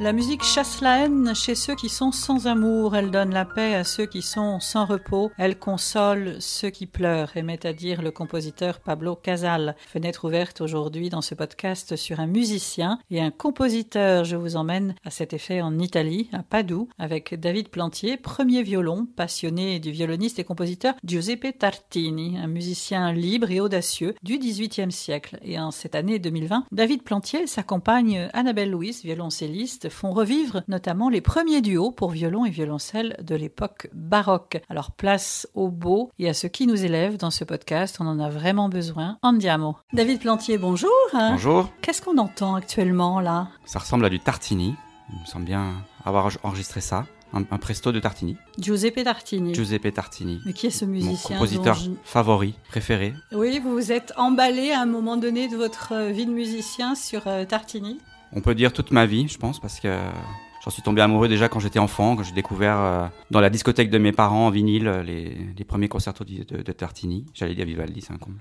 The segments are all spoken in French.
La musique chasse la haine chez ceux qui sont sans amour, elle donne la paix à ceux qui sont sans repos, elle console ceux qui pleurent, aimait à dire le compositeur Pablo Casal. Fenêtre ouverte aujourd'hui dans ce podcast sur un musicien et un compositeur. Je vous emmène à cet effet en Italie, à Padoue, avec David Plantier, premier violon, passionné du violoniste et compositeur Giuseppe Tartini, un musicien libre et audacieux du XVIIIe siècle. Et en cette année 2020, David Plantier et sa compagne Annabelle Louis, violoncelliste, font revivre notamment les premiers duos pour violon et violoncelle de l'époque baroque. Alors place au beau et à ce qui nous élève dans ce podcast, on en a vraiment besoin. Andiamo. David Plantier, bonjour. Bonjour. Qu'est-ce qu'on entend actuellement là? Ça ressemble à du Tartini. Il me semble bien avoir enregistré ça. Un, presto de Tartini. Giuseppe Tartini. Giuseppe Tartini. Mais qui est ce musicien Mon compositeur favori, préféré. Oui, vous vous êtes emballé à un moment donné de votre vie de musicien sur euh, Tartini? On peut dire toute ma vie, je pense, parce que J'en suis tombé amoureux déjà quand j'étais enfant, quand j'ai découvert euh, dans la discothèque de mes parents en vinyle euh, les, les premiers concertos de, de, Tartini. J'allais dire Vivaldi, c'est un comble.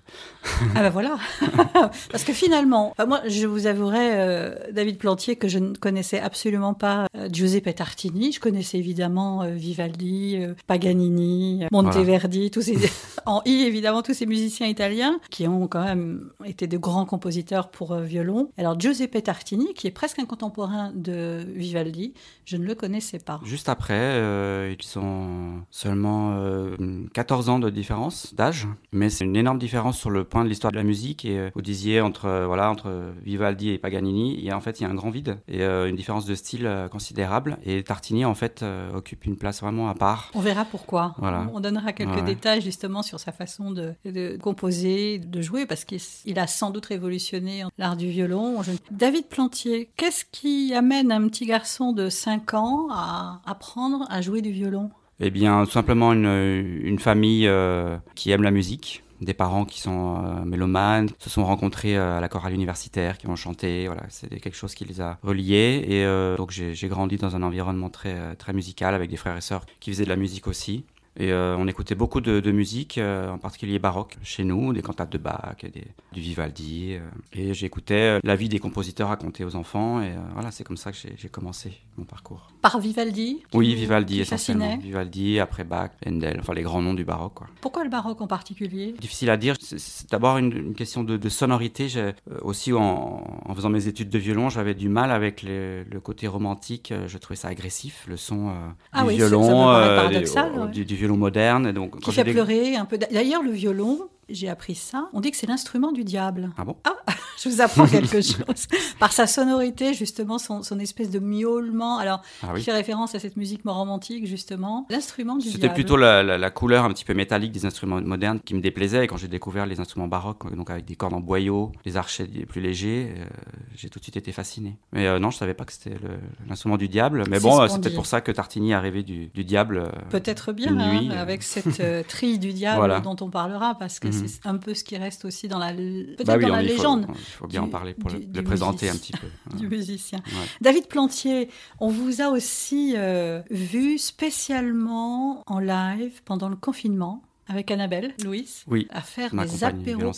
ah ben voilà Parce que finalement, moi je vous avouerai, euh, David Plantier, que je ne connaissais absolument pas Giuseppe Tartini. Je connaissais évidemment Vivaldi, Paganini, Monteverdi, tous ces, en I évidemment tous ces musiciens italiens qui ont quand même été de grands compositeurs pour violon. Alors Giuseppe Tartini, qui est presque un contemporain de Vivaldi, je ne le connaissais pas. Juste après, euh, ils ont seulement 14 euh, ans de différence d'âge, mais c'est une énorme différence sur le point de l'histoire de la musique. Et euh, vous disiez entre, voilà, entre Vivaldi et Paganini, il y a, en fait, il y a un grand vide et une différence de style considérable. Et Tartini, en fait, occupe une place vraiment à part. On verra pourquoi. Voilà. On donnera quelques détails justement sur sa façon de, de composer, de jouer, parce qu'il a sans doute révolutionné l'art du violon. David Plantier, qu'est-ce qui amène un petit garçon de 5 ans à apprendre à jouer du violon? Eh bien, tout simplement une, famille euh, qui aime la musique des parents qui sont euh, mélomanes, se sont rencontrés euh, à la chorale universitaire, qui vont chanter. Voilà, c'est quelque chose qui les a reliés. Et donc j'ai grandi dans un environnement très très musical avec des frères et sœurs qui faisaient de la musique aussi. Et euh, on écoutait beaucoup de, musique, euh, en particulier baroque, chez nous, des cantates de Bach, des, du Vivaldi. Euh. et j'écoutais la vie des compositeurs racontée aux enfants. Et voilà, c'est comme ça que j'ai commencé mon parcours. Par Vivaldi Oui, Vivaldi essentiellement. Vivaldi, après Bach, Handel, enfin les grands noms du baroque. Quoi. Pourquoi le baroque en particulier? Difficile à dire. C'est d'abord une, question de, sonorité. aussi, en, faisant mes études de violon, j'avais du mal avec le côté romantique. Je trouvais ça agressif, le son ah du oui, violon, ça, paradoxal, du, du violon moderne. Donc, qui fait pleurer un peu. D'ailleurs, le violon, j'ai appris ça. On dit que c'est l'instrument du diable. Ah bon? Ah, je vous apprends quelque chose. Par sa sonorité, justement, son, espèce de miaulement. Alors, ah fait référence à cette musique romantique, justement. L'instrument du diable. C'était plutôt la, couleur un petit peu métallique des instruments modernes qui me déplaisait. Et quand j'ai découvert les instruments baroques, donc avec des cordes en boyau, les archets plus légers, euh, j'ai tout de suite été fasciné. Mais euh, non, je savais pas que c'était l'instrument du diable. Mais bon, c'est peut-être pour ça que Tartini a rêvé du, diable. Euh, peut-être bien, hein, avec cette trille du diable dont on parlera, parce que. C'est un peu ce qui reste aussi dans la, bah dans la légende. Il faut, bien en parler pour le, présenter un petit peu. du musicien. David Plantier, on vous a aussi euh, vu spécialement en live pendant le confinement avec Annabelle, Louis, oui, à faire des apéros.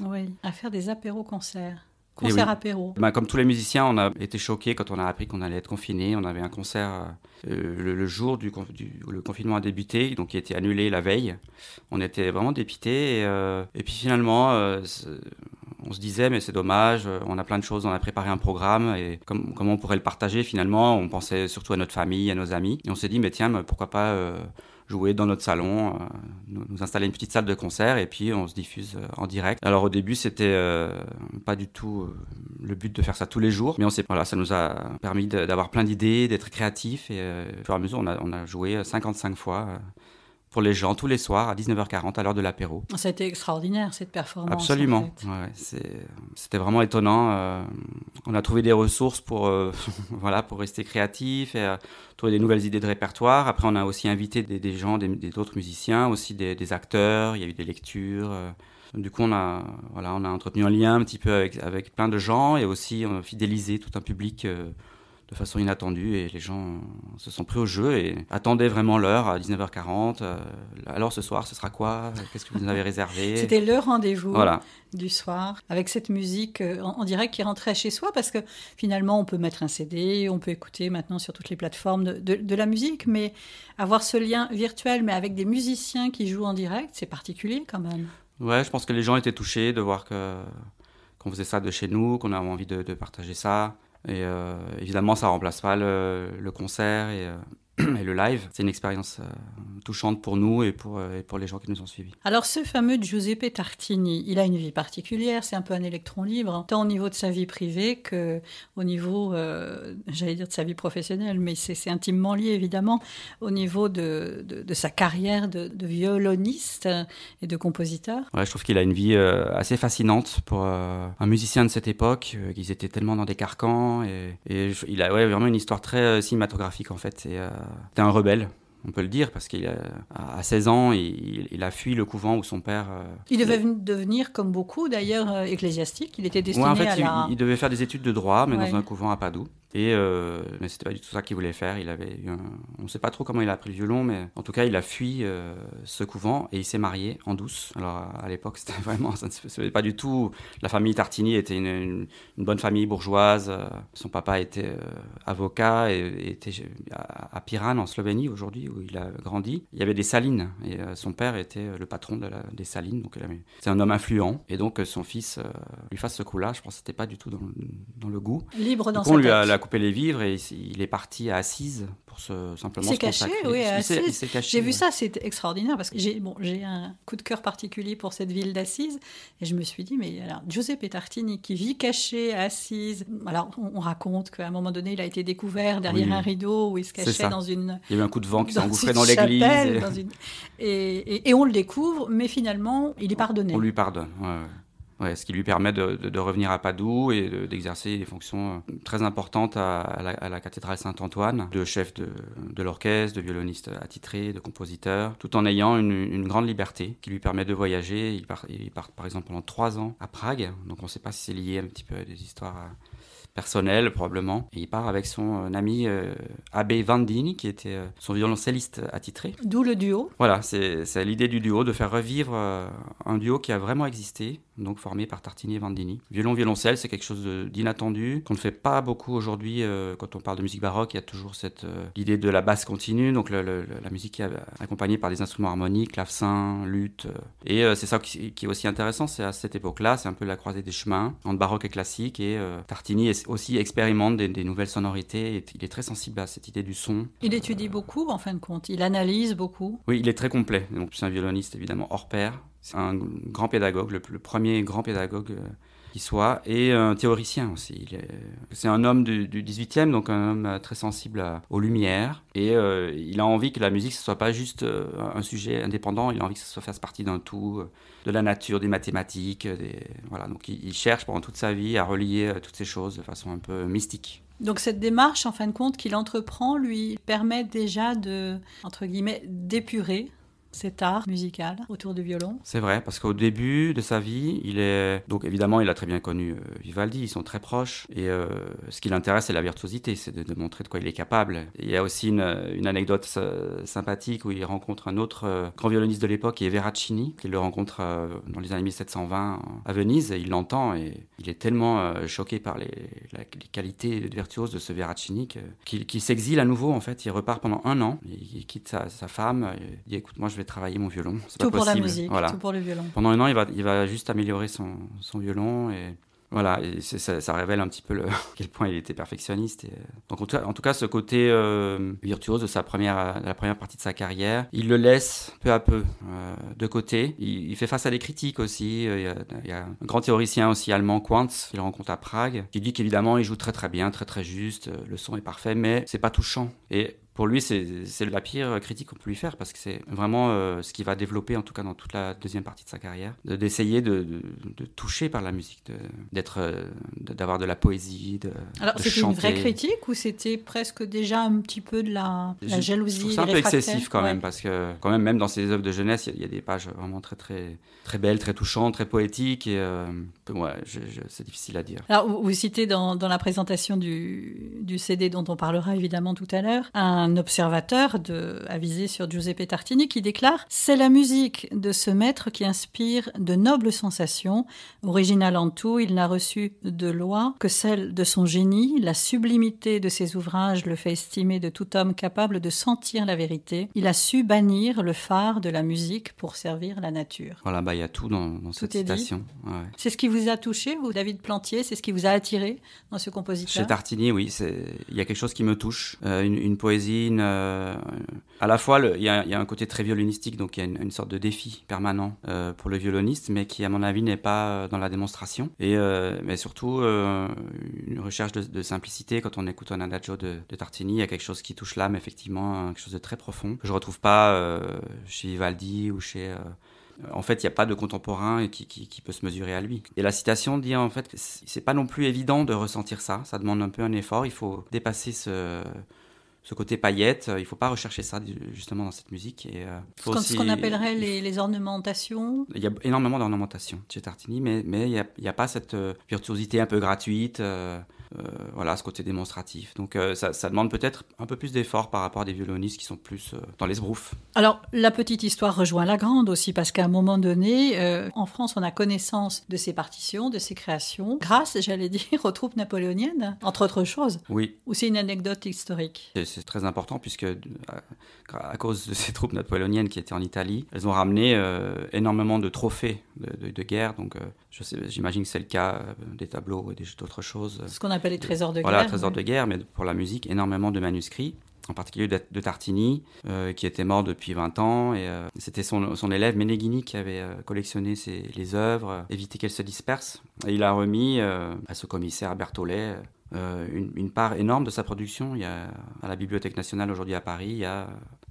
Oui, à faire des apéros concerts. Concert apéro. Bah, comme tous les musiciens, on a été choqués quand on a appris qu'on allait être confiné. On avait un concert euh, le, jour du, où le confinement a débuté, donc qui a été annulé la veille. On était vraiment dépités. Et, euh, et puis finalement, euh, on se disait, mais c'est dommage, on a plein de choses, on a préparé un programme, et comment on pourrait le partager finalement? On pensait surtout à notre famille, à nos amis. Et on s'est dit, mais tiens, pourquoi pas jouer dans notre salon, euh, nous, installer une petite salle de concert et puis on se diffuse euh, en direct. Alors au début, c'était euh, pas du tout le but de faire ça tous les jours, mais on sait, voilà, ça nous a permis d'avoir plein d'idées, d'être créatifs et au fur et à mesure, on a, on a joué 55 fois pour les gens tous les soirs à 19h40 à l'heure de l'apéro. Ça a été extraordinaire cette performance. Absolument. C'était vraiment étonnant. Euh, on a trouvé des ressources pour, euh, voilà, pour rester créatif et euh, trouver des nouvelles idées de répertoire. Après, on a aussi invité des, gens, d'autres musiciens, aussi des, acteurs. Il y a eu des lectures. Du coup, on a, voilà, on a entretenu un lien un petit peu avec, avec plein de gens et aussi on a fidélisé tout un public de façon inattendue et les gens se sont pris au jeu et attendaient vraiment l'heure à 19h40. Euh, alors ce soir, ce sera quoi? Qu'est-ce que vous avez réservé? C'était le rendez-vous du soir avec cette musique euh, en, direct qui rentrait chez soi parce que finalement on peut mettre un CD, on peut écouter maintenant sur toutes les plateformes de, de la musique, mais avoir ce lien virtuel mais avec des musiciens qui jouent en direct, c'est particulier quand même. Ouais, je pense que les gens étaient touchés de voir que qu'on faisait ça de chez nous, qu'on avait envie de, de partager ça. Et euh, évidemment, ça remplace pas le, concert et, euh, et le live. C'est une expérience euh, touchante pour nous et pour, euh, et pour les gens qui nous ont suivis. Alors ce fameux Giuseppe Tartini, il a une vie particulière, c'est un peu un électron libre, tant au niveau de sa vie privée que au niveau, euh, j'allais dire de sa vie professionnelle, mais c'est intimement lié évidemment, au niveau de, de, sa carrière de, violoniste et de compositeur. Ouais, je trouve qu'il a une vie assez fascinante pour un musicien de cette époque, qu'ils étaient tellement dans des carcans et, et il a ouais, vraiment une histoire très cinématographique en fait. Et, c'était un rebelle, on peut le dire, parce qu'à 16 ans, il, a fui le couvent où son père... Euh, il devait devenir, comme beaucoup d'ailleurs, euh, ecclésiastique. Il était destiné en fait, à il, la... il, devait faire des études de droit, mais dans un couvent à Padoue. Et euh, mais c'était pas du tout ça qu'il voulait faire. Il avait on ne sait pas trop comment il a appris le violon, mais en tout cas, il a fui euh, ce couvent et il s'est marié en douce. Alors à l'époque, c'était vraiment, ça ne pas du tout. La famille Tartini était une, une, bonne famille bourgeoise. Son papa était euh, avocat et, était à, à Piran en Slovénie aujourd'hui où il a grandi. Il y avait des salines et euh, son père était le patron de la, des salines. Donc c'est un homme influent et donc son fils lui fasse ce coup-là. Je pense que c'était pas du tout dans, dans le goût. Libre dans sa tête coupé les vivres et il est parti à Assise pour se simplement se caché, oui, à Assise. J'ai vu ça, c'est extraordinaire parce que j'ai bon, j'ai un coup de cœur particulier pour cette ville d'Assise et je me suis dit mais alors Giuseppe Tartini qui vit caché à Assise. Alors on, raconte qu'à un moment donné il a été découvert derrière un rideau où il se cachait dans une. Il y a eu un coup de vent qui s'est engouffré dans l'église. Et... Et, et, on le découvre, mais finalement il est pardonné. On lui pardonne. Ouais, Ce qui lui permet de, revenir à Padoue et d'exercer des fonctions euh, très importantes à, la, cathédrale Saint-Antoine, de chef de, l'orchestre, de violoniste attitré, de compositeur, tout en ayant une, grande liberté qui lui permet de voyager. Il part, par exemple pendant trois ans à Prague, donc on ne sait pas si c'est lié un petit peu à des histoires personnel probablement. Et il part avec son euh, ami euh, Abbé Vandini, qui était euh, son violoncelliste attitré. D'où le duo. Voilà, c'est l'idée du duo, de faire revivre un duo qui a vraiment existé, donc formé par Tartini et Vandini. Violon-violoncelle, c'est quelque chose d'inattendu, qu'on ne fait pas beaucoup aujourd'hui quand on parle de musique baroque. Il y a toujours cette idée de la basse continue, donc la musique qui est accompagnée par des instruments harmoniques, clavecin, luth. et c'est ça qui, qui, est aussi intéressant, c'est à cette époque-là, c'est un peu la croisée des chemins entre baroque et classique. Et Tartini est aussi expérimente des, nouvelles sonorités. il est très sensible à cette idée du son. Il étudie beaucoup, en fin de compte. Il analyse beaucoup. Oui, il est très complet. Donc, c'est un violoniste évidemment hors pair. C'est un grand pédagogue, le, premier grand pédagogue euh, qui soit, et un théoricien aussi. C'est un homme du, du, 18e, donc un homme très sensible aux lumières, et euh, il a envie que la musique ne soit pas juste euh, un sujet indépendant, il a envie que ça fasse partie d'un tout, de la nature, des mathématiques. Voilà, donc il, cherche pendant toute sa vie à relier euh, toutes ces choses de façon un peu mystique. Donc cette démarche, en fin de compte, qu'il entreprend, lui permet déjà de, entre guillemets, d'épurer cet art musical autour du violon. C'est vrai, parce qu'au début de sa vie, il est. Donc évidemment, il a très bien connu euh, Vivaldi, ils sont très proches. Et euh, ce qui l'intéresse, c'est la virtuosité, c'est de, montrer de quoi il est capable. il y a aussi une, anecdote euh, sympathique où il rencontre un autre grand violoniste de l'époque, qui est Veracini, qu'il le rencontre dans les années 1720 à Venise. Et il l'entend et il est tellement choqué par les, qualités virtuoses de ce Veracini qu'il s'exile à nouveau, en fait. Il repart pendant un an, il, quitte sa, sa femme, il dit écoute, moi je vais travailler mon violon. Tout pour la musique, tout pour le violon. Pendant un an, il va, il va juste améliorer son, son violon et voilà, et ça, révèle un petit peu le, à quel point il était perfectionniste. Et, donc en tout, cas, ce côté euh, virtuose de sa première, la première partie de sa carrière, il le laisse peu à peu euh, de côté. Il, fait face à des critiques aussi. Il y, a, il y, a, un grand théoricien aussi allemand, Quantz, qu'il rencontre à Prague, qui dit qu'évidemment il joue très très bien, très très juste, le son est parfait, mais c'est pas touchant. Et pour lui, c'est la pire critique qu'on peut lui faire parce que c'est vraiment euh, ce qui va développer, en tout cas dans toute la deuxième partie de sa carrière, d'essayer de, de, toucher par la musique, d'être, euh, d'avoir de la poésie. De, Alors, c'était une vraie critique ou c'était presque déjà un petit peu de la, la jalousie C'est un peu excessif quand même parce que, quand même, même dans ses œuvres de jeunesse, il y, a des pages vraiment très, très, très belles, très touchantes, très poétiques et euh, ouais, c'est difficile à dire. Alors, vous, citez dans, dans, la présentation du, du CD dont on parlera évidemment tout à l'heure, un observateur de, avisé sur Giuseppe Tartini qui déclare C'est la musique de ce maître qui inspire de nobles sensations. Original en tout, il n'a reçu de loi que celle de son génie. La sublimité de ses ouvrages le fait estimer de tout homme capable de sentir la vérité. Il a su bannir le phare de la musique pour servir la nature. Voilà, bah il y a tout dans, cette citation. C'est ce qui vous a touché, vous, David Plantier? C'est ce qui vous a attiré dans ce compositeur? Chez Tartini, oui. Il y a quelque chose qui me touche. Euh, une, poésie, euh, à la fois, il y, a un côté très violonistique, donc il y a une, sorte de défi permanent euh, pour le violoniste, mais qui, à mon avis, n'est pas dans la démonstration. Et, mais surtout, une recherche de, simplicité. Quand on écoute un adagio de, Tartini, il y a quelque chose qui touche l'âme, effectivement, quelque chose de très profond, que je retrouve pas chez Vivaldi ou chez en fait, il n'y a pas de contemporain qui, qui, peut se mesurer à lui. Et la citation dit en fait que c'est pas non plus évident de ressentir ça. Ça demande un peu un effort. Il faut dépasser ce, ce côté paillette. Il ne faut pas rechercher ça justement dans cette musique. Et, euh, Ce qu'on appellerait les, ornementations. Il y a énormément d'ornementations chez Tartini, mais, mais il n'y a, a, pas cette euh, virtuosité un peu gratuite. Euh, euh, voilà, ce côté démonstratif. Donc euh, ça, demande peut-être un peu plus d'effort par rapport à des violonistes qui sont plus euh, dans les sbroufs. Alors la petite histoire rejoint la grande aussi parce qu'à un moment donné, en France, on a connaissance de ces partitions, de ces créations, grâce, j'allais dire, aux troupes napoléoniennes, entre autres choses. Oui. Ou c'est une anecdote historique? C'est très important puisque à, cause de ces troupes napoléoniennes qui étaient en Italie, elles ont ramené énormément de trophées de, guerre. Donc j'imagine que c'est le cas des tableaux et d'autres choses. Ce qu'on les trésors de guerre. Voilà, trésors de guerre, mais pour la musique, énormément de manuscrits en particulier de, Tartini, euh, qui était mort depuis 20 ans. Et euh, c'était son, son, élève Meneghini qui avait euh, collectionné ses, les œuvres, évité qu'elles se dispersent. Et il a remis à ce commissaire Berthollet une, une, part énorme de sa production. Il y a, à la Bibliothèque nationale aujourd'hui à Paris, il y a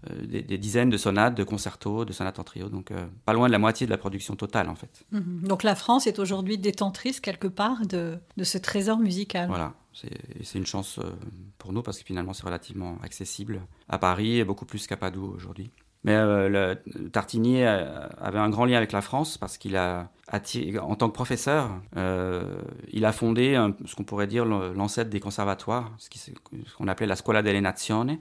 euh, des, dizaines de sonates, de concertos, de sonates en trio, donc euh, pas loin de la moitié de la production totale en fait. Mhm. Donc la France est aujourd'hui détentrice quelque part de, de ce trésor musical. Voilà, c'est une chance euh, pour nous parce que finalement c'est relativement accessible à Paris et beaucoup plus qu'à Padoue aujourd'hui. Mais le, Tartini avait un grand lien avec la France parce qu'il a, en tant que professeur, il a fondé ce qu'on pourrait dire l'ancêtre des conservatoires, ce qu'on appelait la Scuola delle Nazioni,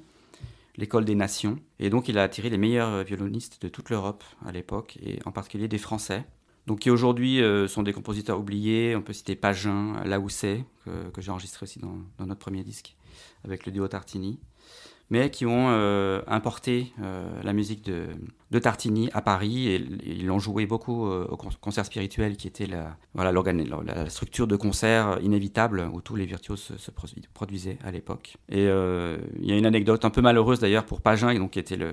l'école des nations. Et donc il a attiré les meilleurs violonistes de toute l'Europe à l'époque, et en particulier des Français. Donc qui aujourd'hui euh, sont des compositeurs oubliés. On peut citer Pagin, Laousset, que, que j'ai enregistré aussi dans, dans, notre premier disque, avec le duo Tartini mais qui ont euh, importé euh, la musique de, Tartini à Paris et, ils l'ont joué beaucoup euh, au concert spirituel qui était la, voilà, la, structure de concert inévitable où tous les virtuoses se, produisaient à l'époque. Et il y a une anecdote un peu malheureuse d'ailleurs pour Pagin, donc, qui était le,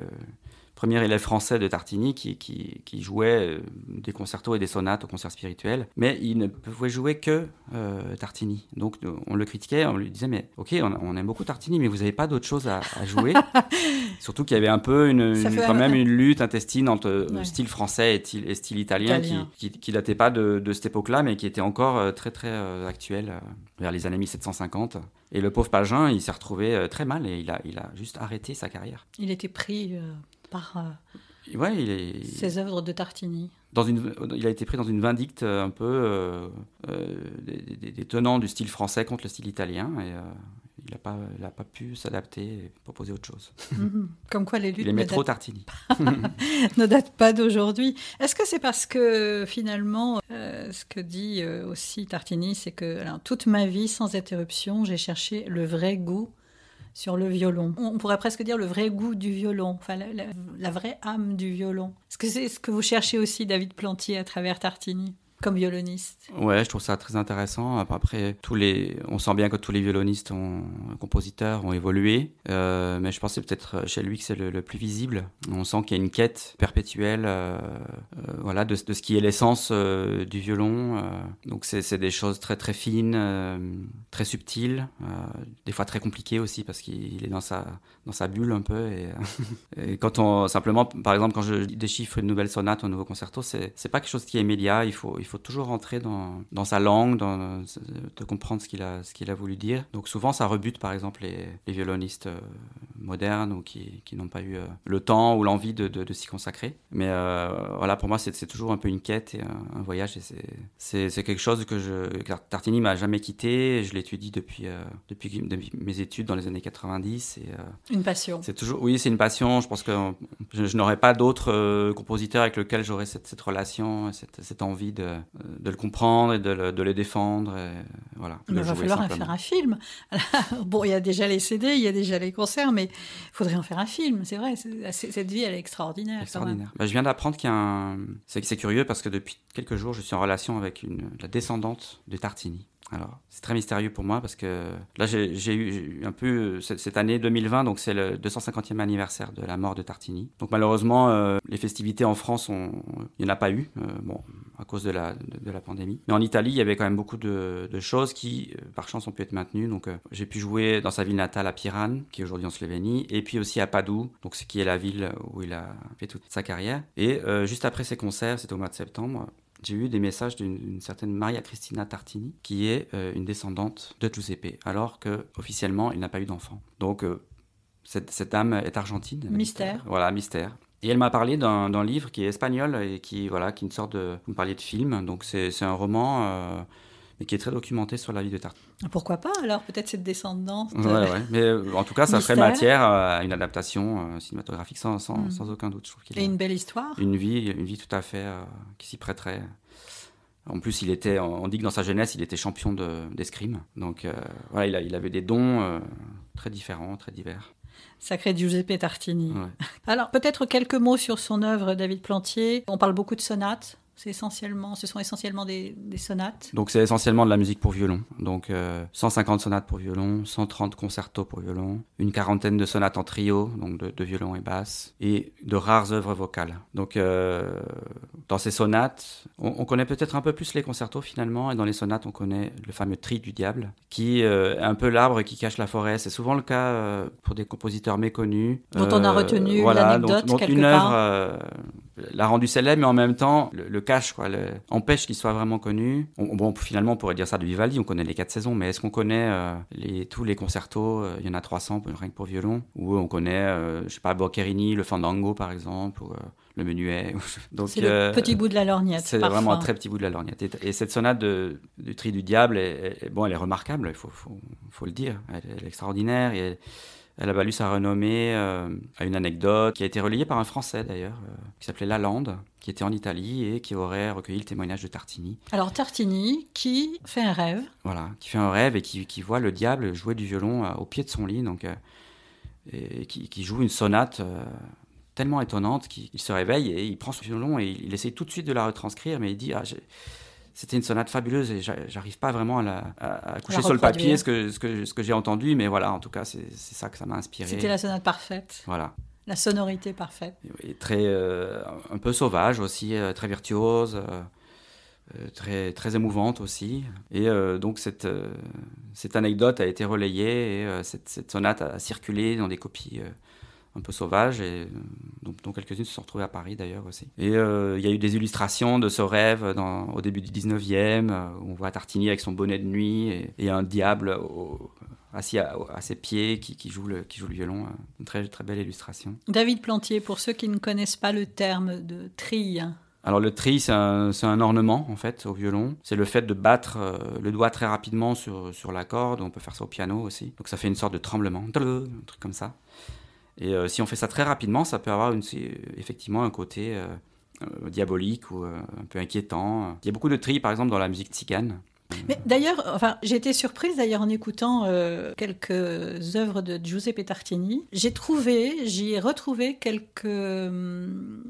premier élève français de Tartini qui, qui, jouait euh, des concertos et des sonates au concert spirituel, mais il ne pouvait jouer que euh, Tartini. Donc on le critiquait, on lui disait mais ok, on, aime beaucoup Tartini, mais vous n'avez pas d'autre chose à, jouer? Surtout qu'il y avait un peu une, quand même une lutte intestine entre euh, style français et, style italien, qui, qui, datait pas de, cette époque-là, mais qui était encore très très actuel vers les années 1750. Et le pauvre Pagin, il s'est retrouvé très mal et il a, il a juste arrêté sa carrière. Il était pris par euh, ouais, il est... ses œuvres de Tartini. Dans une, il a été pris dans une vindicte un peu euh, euh, des, tenants du style français contre le style italien et il n'a pas, pas pu s'adapter et proposer autre chose. Mhm. Comme quoi les luttes. Il aimait trop Tartini. ne datent pas d'aujourd'hui. Est-ce que c'est parce que finalement, ce que dit aussi Tartini, c'est que alors, toute ma vie, sans interruption, j'ai cherché le vrai goût sur le violon. On pourrait presque dire le vrai goût du violon, enfin la, vraie âme du violon. Est-ce que c'est ce que vous cherchez aussi, David Plantier, à travers Tartini? Violoniste Ouais, je trouve ça très intéressant. Après, tous les, on sent bien que tous les violonistes, ont, compositeurs, ont évolué, euh, mais je pense c'est peut-être chez lui que c'est le, plus visible. On sent qu'il y a une quête perpétuelle, euh, euh, voilà, de, ce qui est l'essence du violon. donc c'est des choses très très fines, très subtiles, des fois très compliquées aussi parce qu'il est dans sa dans sa bulle un peu. Et, quand on simplement, par exemple, quand je déchiffre une nouvelle sonate, un nouveau concerto, c'est pas quelque chose qui est immédiat. Il faut toujours rentrer dans, dans sa langue, dans, de comprendre ce qu'il a, ce qu'il a voulu dire. Donc souvent, ça rebute par exemple les, les violonistes euh, modernes ou qui, qui n'ont pas eu euh, le temps ou l'envie de, de, s'y consacrer. Mais euh, voilà, pour moi, c'est, toujours un peu une quête et un, voyage. Et c'est, quelque chose que je, Tartini m'a jamais quitté. Je l'étudie depuis, depuis, depuis, mes études dans les années 90. Et, une passion. C'est toujours, oui, c'est une passion. Je pense que je, n'aurais pas d'autres compositeurs avec lesquels j'aurais cette, cette relation, cette, cette envie de, de le comprendre et de, de les défendre. Et, voilà, il va falloir en faire un film. bon, il y a déjà les CD, il y a déjà les concerts, mais il faudrait en faire un film. C'est vrai, cette vie, elle est extraordinaire. extraordinaire. Bah, je viens d'apprendre qu'il y a un. C'est curieux parce que depuis quelques jours, je suis en relation avec une, la descendante de Tartini. Alors, c'est très mystérieux pour moi parce que là, j'ai eu un peu cette année 2020, donc c'est le 250e anniversaire de la mort de Tartini. Donc malheureusement, euh, les festivités en France, il n'y en a pas eu, euh, bon, à cause de la, de, la pandémie. Mais en Italie, il y avait quand même beaucoup de, choses qui, euh, par chance, ont pu être maintenues. Donc j'ai pu jouer dans sa ville natale à Piran, qui est aujourd'hui en Slovénie, et puis aussi à Padoue, donc ce qui est la ville où il a fait toute sa carrière. Et juste après ses concerts, c'était au mois de septembre, j'ai eu des messages d'une certaine Maria Cristina Tartini, qui est euh, une descendante de Giuseppe, alors que officiellement il n'a pas eu d'enfant. Donc euh, cette, cette, dame est argentine. Mystère. voilà, mystère. Et elle m'a parlé d'un livre qui est espagnol et qui, voilà, qui est une sorte de. Vous me parliez de film, donc c'est un roman. Euh, mais qui est très documenté sur la vie de Tartini. Pourquoi pas alors Peut-être cette descendance. Ouais, ouais. Mais euh, en tout cas, ça ferait matière à une adaptation euh, cinématographique sans, sans, hmm. sans, aucun doute. Je trouve Et une belle histoire. Une vie, une vie tout à fait euh, qui s'y prêterait. En plus, il était, on dit que dans sa jeunesse, il était champion d'escrime. Donc voilà, il, a, il, avait des dons très différents, très divers. Sacré Giuseppe Tartini. Alors, peut-être quelques mots sur son œuvre, David Plantier. On parle beaucoup de sonates. C'est essentiellement, ce sont essentiellement des, sonates. Donc c'est essentiellement de la musique pour violon. Donc 150 euh, sonates pour violon, 130 concertos pour violon, une quarantaine de sonates en trio, donc de, violon et basse, et de rares œuvres vocales. Donc euh, dans ces sonates, on, connaît peut-être un peu plus les concertos finalement, et dans les sonates on connaît le fameux tri du diable, qui euh, est un peu l'arbre qui cache la forêt. C'est souvent le cas pour des compositeurs méconnus. Dont on a retenu l'anecdote quelque une œuvre l'a rendu célèbre, mais en même temps le, cache, quoi, empêche qu'il soit vraiment connu. bon, finalement, on pourrait dire ça de Vivaldi, on connaît les quatre saisons, mais est-ce qu'on connaît euh, les, tous les concertos euh, Il y en a 300, rien que pour violon. Ou on connaît, euh, je sais pas, Boccherini, le Fandango par exemple, ou le menuet. c'est le petit bout de la lorgnette. C'est vraiment un très petit bout de la lorgnette. Et, cette sonate de, du Tri du Diable, est, bon, elle est remarquable, il faut, faut, faut, le dire. Elle, est extraordinaire. Et elle a valu sa renommée euh, à une anecdote qui a été relayée par un Français d'ailleurs, euh, qui s'appelait Lalande, qui était en Italie et qui aurait recueilli le témoignage de Tartini. Alors Tartini qui fait un rêve. Voilà, qui fait un rêve et qui, qui voit le diable jouer du violon euh, au pied de son lit, donc, et qui, qui, joue une sonate tellement étonnante qu'il se réveille et il prend son violon et il, il, essaie tout de suite de la retranscrire, mais il dit ah, c'était une sonate fabuleuse et j'arrive pas vraiment à, la, à, coucher sur le papier ce que, ce que, ce que j'ai entendu, mais voilà, en tout cas, c'est ça que ça m'a inspiré. C'était la sonate parfaite. Voilà. La sonorité parfaite. Et très, euh, un peu sauvage aussi, euh, très virtuose, euh, très, très émouvante aussi. Et donc, cette, cette anecdote a été relayée et cette, cette, sonate a circulé dans des copies un peu sauvage, et dont, quelques-unes se sont retrouvées à Paris d'ailleurs aussi. Et euh, il y a eu des illustrations de ce rêve dans, au début du 19e, euh, où on voit Tartini avec son bonnet de nuit et, un diable assis à, ses pieds qui, joue le, qui joue le violon. Euh, une très, très belle illustration. David Plantier, pour ceux qui ne connaissent pas le terme de trille, alors le tri, c'est un, un, ornement en fait au violon. C'est le fait de battre le doigt très rapidement sur, sur la corde. On peut faire ça au piano aussi. Donc ça fait une sorte de tremblement, un truc comme ça. Et euh, si on fait ça très rapidement, ça peut avoir une, effectivement un côté euh, euh, diabolique ou un peu inquiétant. Il y a beaucoup de tri, par exemple, dans la musique tzigane. Mais d'ailleurs, enfin, j'ai été surprise d'ailleurs en écoutant quelques œuvres de Giuseppe Tartini. J'ai trouvé, j'y ai retrouvé quelques,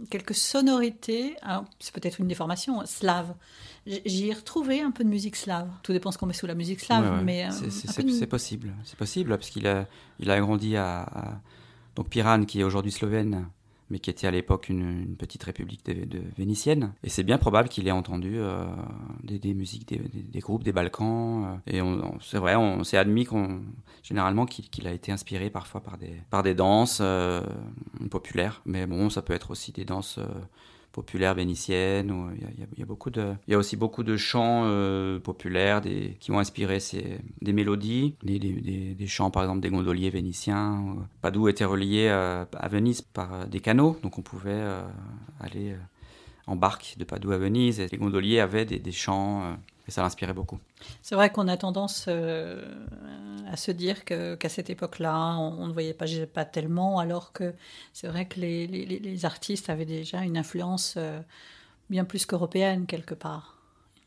quelques sonorités, c'est peut-être une déformation, slave, J'y ai retrouvé un peu de musique slave. Tout dépend ce qu'on met sous la musique slave, mais c'est possible, c'est possible parce qu'il a, il a grandi à, donc Piran, qui est aujourd'hui slovène, mais qui était à l'époque une, petite république vénitienne. Et c'est bien probable qu'il ait entendu euh, des, musiques des, groupes des Balkans. Euh, et c'est vrai, on s'est admis qu'on, généralement qu'il a été inspiré parfois par des, par des danses euh, populaires. Mais bon, ça peut être aussi des danses populaires vénitiennes. Il y, a, beaucoup de, il y a aussi beaucoup de chants euh, populaires qui ont inspiré ces, des mélodies, des, chants par exemple des gondoliers vénitiens. Padoue était relié à, à, Venise par euh, des canaux, donc on pouvait euh, aller en barque de Padoue à Venise. Et les gondoliers avaient des, chants et ça l'inspirait beaucoup. C'est vrai qu'on a tendance euh, à se dire qu'à cette époque-là, on, ne voyait pas, tellement, alors que c'est vrai que les, artistes avaient déjà une influence euh, bien plus qu'européenne quelque part.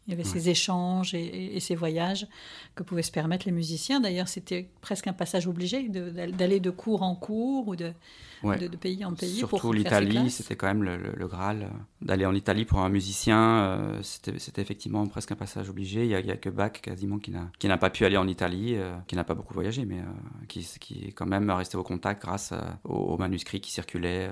Il y avait ces échanges et, ces voyages que pouvaient se permettre les musiciens. D'ailleurs, c'était presque un passage obligé d'aller de cours en cours ou de, de, pays en pays. Surtout l'Italie, c'était quand même le, Graal. D'aller en Italie pour un musicien, euh, c'était effectivement presque un passage obligé. Il n'y a, que Bach quasiment qui n'a pas pu aller en Italie, euh, qui n'a pas beaucoup voyagé, mais euh, qui, qui, est quand même resté au contact grâce aux, manuscrits qui circulaient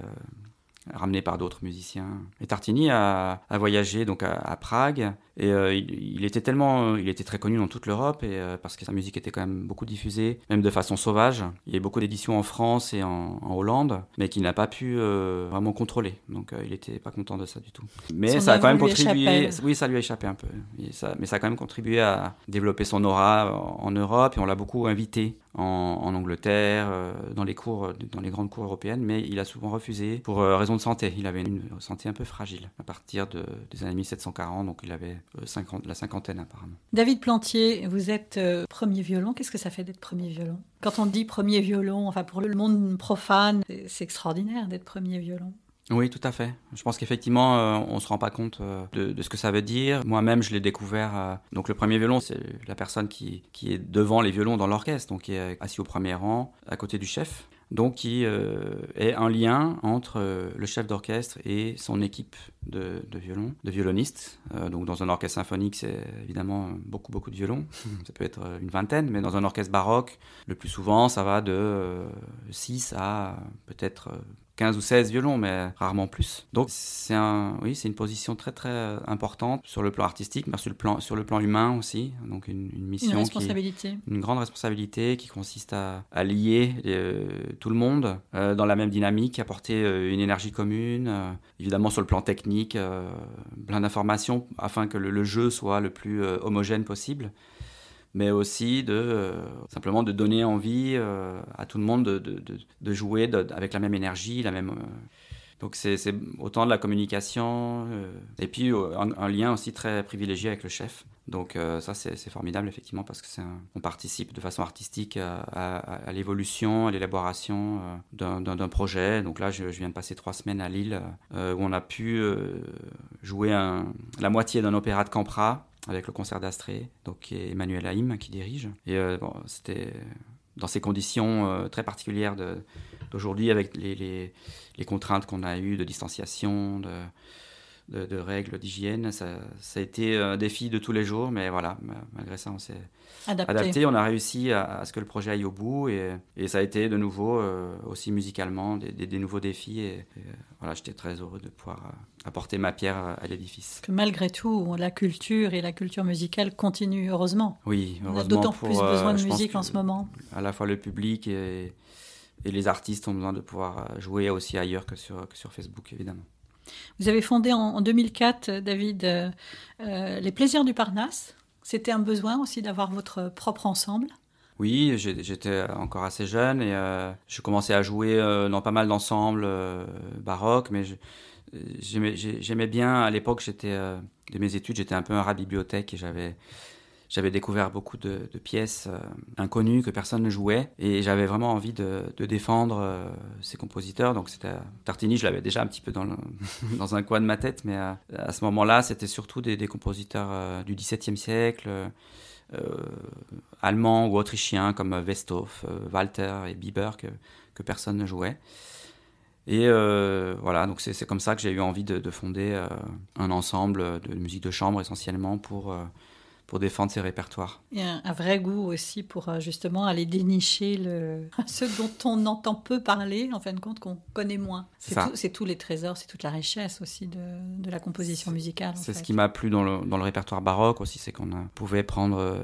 ramené par d'autres musiciens. Et Tartini a, voyagé donc à, Prague et euh, il, était tellement, il était très connu dans toute l'Europe et euh, parce que sa musique était quand même beaucoup diffusée, même de façon sauvage. Il y a eu beaucoup d'éditions en France et en, Hollande, mais qu'il n'a pas pu euh, vraiment contrôler. Donc il n'était pas content de ça du tout. Mais ça a quand même contribué. Oui, ça lui a échappé un peu. mais ça a quand même contribué à développer son aura en, en Europe et on l'a beaucoup invité en, Angleterre, euh, dans les cours, dans les grandes cours européennes, mais il a souvent refusé pour euh, raison de santé. Il avait une santé un peu fragile à partir des années 1740, donc il avait 50, euh, la cinquantaine apparemment. David Plantier, vous êtes premier violon. Qu'est-ce que ça fait d'être premier violon? Quand on dit premier violon, enfin pour le monde profane, c'est extraordinaire d'être premier violon. Oui, tout à fait. Je pense qu'effectivement, euh, on se rend pas compte euh, de, ce que ça veut dire. Moi-même, je l'ai découvert. Euh, donc, le premier violon, c'est la personne qui, qui, est devant les violons dans l'orchestre, donc qui est assis au premier rang, à côté du chef. Donc, qui est un lien entre le chef d'orchestre et son équipe de, de violonistes. donc, dans un orchestre symphonique, c'est évidemment beaucoup, beaucoup de violons. ça peut être une vingtaine, mais dans un orchestre baroque, le plus souvent, ça va de 6 à peut-être 15 ou 16 violons, mais rarement plus. Donc c'est un, oui, c'est une position très très euh, importante sur le plan artistique, mais sur le plan, sur le plan humain aussi. Donc une, mission, une responsabilité, une grande responsabilité qui consiste à, à lier euh, tout le monde euh, dans la même dynamique, apporter une énergie commune. évidemment sur le plan technique, plein d'informations afin que le, jeu soit le plus homogène possible mais aussi de euh, simplement de donner envie euh, à tout le monde de, de, de, jouer avec la même énergie, la même. Euh. donc c'est autant de la communication et puis un, lien aussi très privilégié avec le chef. Donc ça c'est formidable effectivement parce que on participe de façon artistique à, l'évolution, à l'élaboration d'un projet. Donc là je, viens de passer trois semaines à Lille où on a pu jouer un, la moitié d'un opéra de Campra avec le concert d'Astrée, donc Emmanuel Haïm qui dirige. Et euh, c'était dans ces conditions euh, très particulières d'aujourd'hui, avec les, les, les contraintes qu'on a eues de distanciation, de, de, règles d'hygiène. Ça, ça, a été un défi de tous les jours, mais voilà, malgré ça, on s'est adapté. On a réussi à, ce que le projet aille au bout, et, et ça a été de nouveau, euh, aussi musicalement, des, des, nouveaux défis. Et, voilà, j'étais très heureux de pouvoir euh, apporter ma pierre à l'édifice. Que malgré tout, la culture et la culture musicale continuent, heureusement. Oui, heureusement. On a d'autant plus euh, besoin de musique en ce moment. À la fois le public et, et les artistes ont besoin de pouvoir jouer aussi ailleurs que sur, que sur Facebook, évidemment. Vous avez fondé en, 2004, David, euh, euh, Les Plaisirs du Parnasse. C'était un besoin aussi d'avoir votre propre ensemble? Oui, j'étais encore assez jeune et euh, je commençais à jouer dans pas mal d'ensembles baroques, mais j'aimais bien, à l'époque, j'étais de mes études, j'étais un peu un rat bibliothèque et j'avais j'avais découvert beaucoup de, pièces euh, inconnues que personne ne jouait et j'avais vraiment envie de, défendre euh, ces compositeurs. Donc c'était Tartini, je l'avais déjà un petit peu dans, un coin de ma tête, mais à, ce moment-là, c'était surtout des, compositeurs euh, du XVIIe siècle. allemands ou autrichiens comme Westhoff, Walter et Bieber que, personne ne jouait. Et voilà, donc c'est comme ça que j'ai eu envie de fonder un ensemble de musique de chambre essentiellement pour pour défendre ses répertoires. Il y a un, vrai goût aussi pour euh, justement aller dénicher le... ceux dont on entend peu parler, en fin de compte, qu'on connaît moins. C'est tous les trésors, c'est toute la richesse aussi de, de la composition musicale. C'est ce qui m'a plu dans le, dans le, répertoire baroque aussi, c'est qu'on pouvait prendre euh,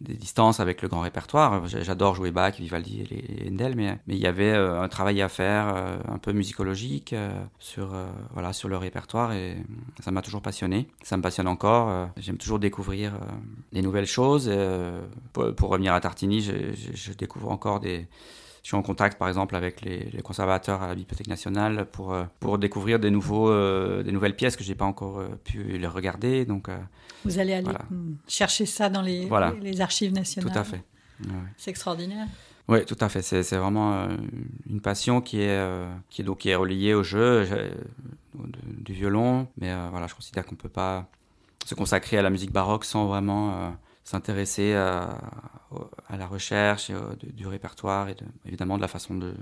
des distances avec le grand répertoire. J'adore jouer Bach, Vivaldi et les Handel, mais, mais il y avait euh, un travail à faire un peu musicologique sur, voilà, sur le répertoire et ça m'a toujours passionné. Ça me passionne encore. J'aime toujours découvrir euh, des nouvelles choses. Euh, pour, revenir à Tartini, je, découvre encore des, je suis en contact par exemple avec les, conservateurs à la Bibliothèque nationale pour, euh, pour découvrir des, nouveaux, des nouvelles pièces que je n'ai pas encore pu les regarder. Donc, Vous allez aller chercher ça dans les, les, archives nationales. Tout à fait. C'est extraordinaire. Oui, tout à fait. C'est vraiment une passion qui est, qui est, donc, qui est reliée au jeu du violon. Mais voilà, je considère qu'on ne peut pas se consacrer à la musique baroque sans vraiment euh, s'intéresser à, la recherche du répertoire et évidemment de la façon de,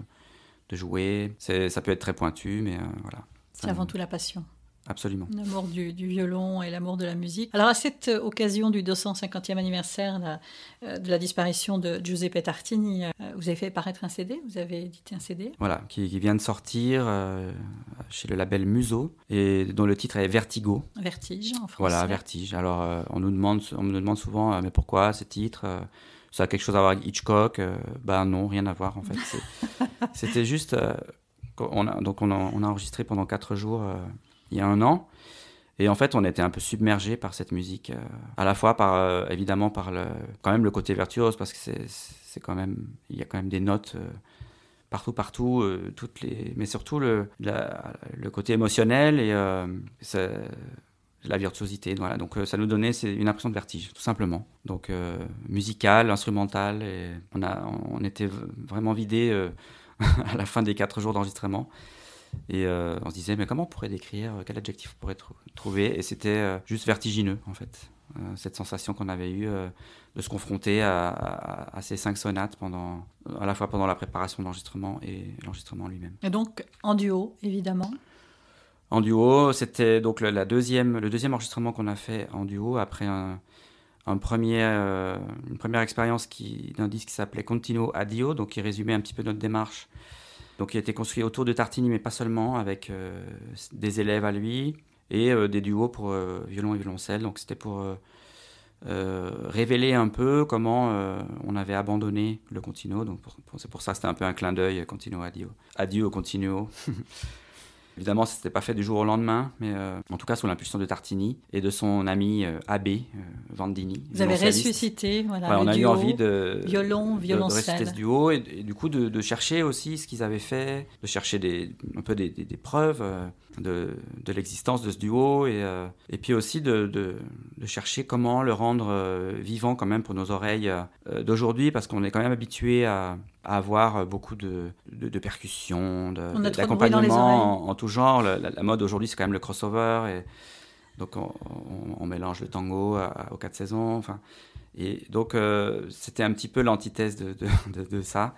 jouer. Ça peut être très pointu, mais euh, voilà. C'est avant tout la passion. Absolument. L'amour du, violon et l'amour de la musique. Alors à cette euh, occasion du 250e anniversaire euh, de la disparition de Giuseppe Tartini, euh, vous avez fait paraître un CD, vous avez édité un CD. Voilà, qui, vient de sortir chez le label Muso et dont le titre est Vertigo. Vertige en français. Voilà, Vertige. Alors on, nous demande, on me demande souvent, mais pourquoi ce titre ça a quelque chose à voir avec Hitchcock Ben non, rien à voir en fait. C'était juste... on a, donc on a, on a, enregistré pendant quatre jours il y a un an. Et en fait, on était un peu submergé par cette musique, euh, à la fois euh, évidemment, par le, quand même le côté virtuose, parce que c'est quand même, il y a quand même des notes euh, partout, partout, toutes les, mais surtout le, le côté émotionnel et la virtuosité. Voilà. Donc ça nous donnait une impression de vertige, tout simplement. Donc musical, instrumental, et on, a, on était vraiment vidé à la fin des quatre jours d'enregistrement. Et euh, on se disait, mais comment on pourrait décrire, quel adjectif on pourrait trouver? Et c'était euh, juste vertigineux, en fait. Euh, cette sensation qu'on avait eue de se confronter à, ces cinq sonates, pendant, à la fois pendant la préparation de l'enregistrement et l'enregistrement lui-même. Et donc en duo, évidemment? En duo, c'était donc le, la deuxième, le deuxième enregistrement qu'on a fait en duo après un, un premier, une première expérience d'un disque qui s'appelait Continuo Adio, donc qui résumait un petit peu notre démarche donc il a été construit autour de Tartini, mais pas seulement, avec euh, des élèves à lui et euh, des duos pour euh, violon et violoncelle. Donc c'était pour révéler un peu comment on avait abandonné le continuo. Donc c'est pour ça que c'était un peu un clin d'œil, continuo adio. Adio continuo. Évidemment, ça s'était pas fait du jour au lendemain, mais euh, en tout cas sous l'impulsion de Tartini et de son ami euh, Abbé euh, Vandini. Vous avez ressuscité, voilà. on a eu envie de violon, violoncelle, de, ce duo et, du coup de, chercher aussi ce qu'ils avaient fait, de chercher des, un peu des, des, preuves de, de l'existence de ce duo et, et puis aussi de, de, chercher comment le rendre vivant quand même pour nos oreilles d'aujourd'hui parce qu'on est quand même habitué à à avoir euh, beaucoup de, de, percussions, d'accompagnement en, tout genre. La, mode aujourd'hui, c'est quand même le crossover. Et donc, on, mélange le tango aux quatre saisons. Enfin, et donc, euh, c'était un petit peu l'antithèse de, de, ça,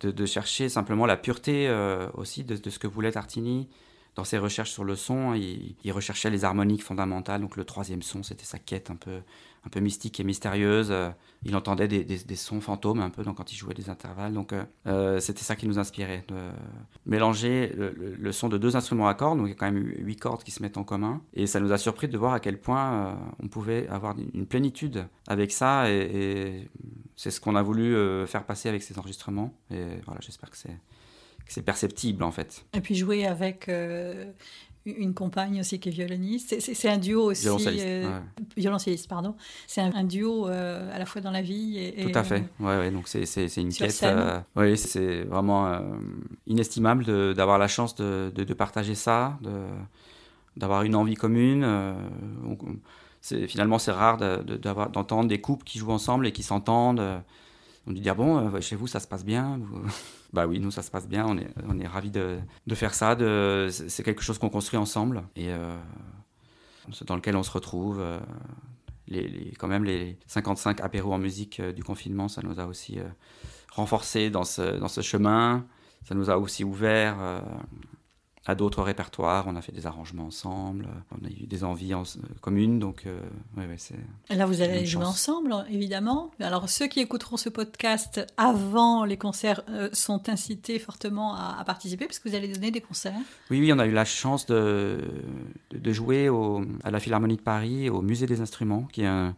de, chercher simplement la pureté euh, aussi de, ce que voulait Tartini. Dans ses recherches sur le son, il, il recherchait les harmoniques fondamentales. Donc, le troisième son, c'était sa quête un peu un peu mystique et mystérieuse. Euh, il entendait des, sons fantômes un peu donc, quand il jouait des intervalles. Donc euh, euh, c'était ça qui nous inspirait, de mélanger le, son de deux instruments à cordes, donc il y a quand même huit cordes qui se mettent en commun. Et ça nous a surpris de voir à quel point on pouvait avoir une plénitude avec ça. Et, c'est ce qu'on a voulu faire passer avec ces enregistrements. Et voilà, j'espère que c'est perceptible en fait. Et puis jouer avec une compagne aussi qui est violoniste. C'est un duo aussi. Violoncelliste. Euh, pardon. C'est un, duo euh, à la fois dans la vie et. Tout à fait. Euh, ouais, ouais, donc c'est une quête. oui, c'est vraiment inestimable d'avoir la chance de, de, partager ça, d'avoir une envie commune. finalement, c'est rare d'entendre des couples qui jouent ensemble et qui s'entendent. On dit bon, chez vous ça se passe bien. Bah oui, nous, ça se passe bien. On est, on est ravis de, de faire ça. C'est quelque chose qu'on construit ensemble et euh, dans lequel on se retrouve. Euh, les, les, quand même, les 55 apéros en musique euh, du confinement, ça nous a aussi renforcé dans ce, dans ce chemin. ça nous a aussi ouvert à d'autres répertoires. On a fait des arrangements ensemble, on a eu des envies en, communes. Donc, euh, ouais, ouais, c'est. Là, vous allez jouer ensemble, évidemment. Alors, ceux qui écouteront ce podcast avant les concerts euh, sont incités fortement à, participer, parce que vous allez donner des concerts. Oui, oui, on a eu la chance de, de jouer au, à la Philharmonie de Paris, au Musée des Instruments, qui est un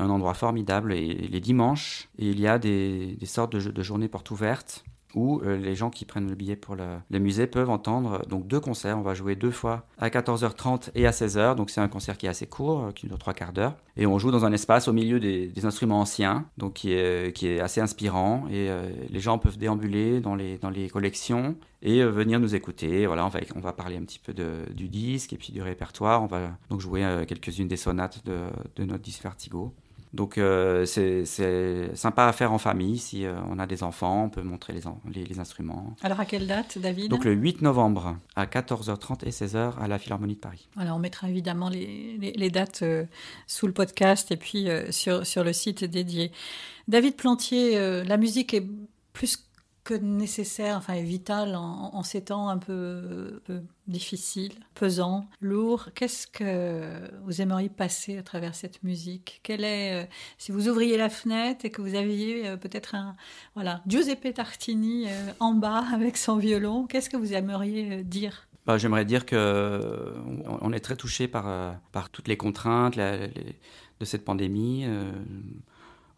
un endroit formidable. Et les dimanches, il y a des, des sortes de, de journées portes ouvertes où euh, les gens qui prennent le billet pour le, musée peuvent entendre donc deux concerts. On va jouer deux fois à 14h30 et à 16h. Donc c'est un concert qui est assez court, euh, qui dure trois quarts d'heure. Et on joue dans un espace au milieu des, instruments anciens, donc qui est, assez inspirant. Et euh, les gens peuvent déambuler dans les, dans les collections et venir nous écouter. Voilà, on va, on va parler un petit peu du disque et puis du répertoire. On va donc jouer quelques-unes des sonates de, de notre disque Vertigo. Donc euh, c'est sympa à faire en famille. Si euh, on a des enfants, on peut montrer les, les, instruments. Alors à quelle date, David? Donc le 8 novembre à 14h30 et 16h à la Philharmonie de Paris. Alors on mettra évidemment les, les dates euh, sous le podcast et puis sur, sur le site dédié. David Plantier, la musique est plus que nécessaire, enfin vital en, ces temps un peu, difficiles, pesants, lourds. Qu'est-ce que vous aimeriez passer à travers cette musique? Quelle est, euh, si vous ouvriez la fenêtre et que vous aviez euh, peut-être un, voilà, Giuseppe Tartini euh, en bas avec son violon, qu'est-ce que vous aimeriez dire? Bah, J'aimerais dire que on est très touché par, par toutes les contraintes de cette pandémie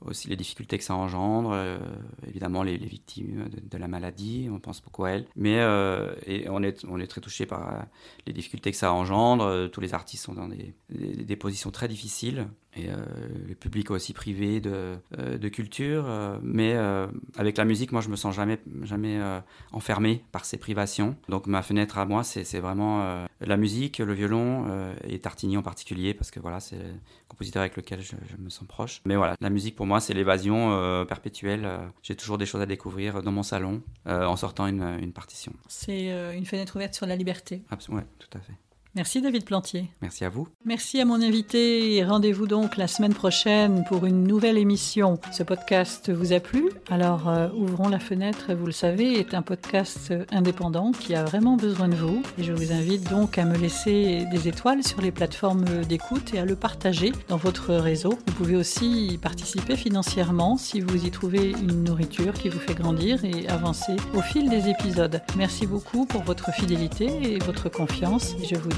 aussi les difficultés que ça engendre, euh, évidemment les, victimes de, la maladie, on pense beaucoup à elles, mais euh, et on, est, on est très touché par euh, les difficultés que ça engendre, tous les artistes sont dans des, des positions très difficiles, et euh, le public aussi privé de, euh, de culture. Euh, mais avec la musique, moi, je me sens jamais, jamais enfermé par ces privations. Donc ma fenêtre à moi, c'est vraiment la musique, le violon et Tartini en particulier, parce que voilà, c'est le compositeur avec lequel je, me sens proche. Mais voilà, la musique pour moi, c'est l'évasion perpétuelle. J'ai toujours des choses à découvrir dans mon salon en sortant une, une partition. C'est une fenêtre ouverte sur la liberté. Absolument, ouais, tout à fait. Merci David Plantier. Merci à vous. Merci à mon invité et rendez-vous donc la semaine prochaine pour une nouvelle émission. Ce podcast vous a plu? Alors euh, ouvrons la fenêtre, vous le savez, est un podcast indépendant qui a vraiment besoin de vous. Et je vous invite donc à me laisser des étoiles sur les plateformes d'écoute et à le partager dans votre réseau. Vous pouvez aussi y participer financièrement si vous y trouvez une nourriture qui vous fait grandir et avancer au fil des épisodes. Merci beaucoup pour votre fidélité et votre confiance. Et je vous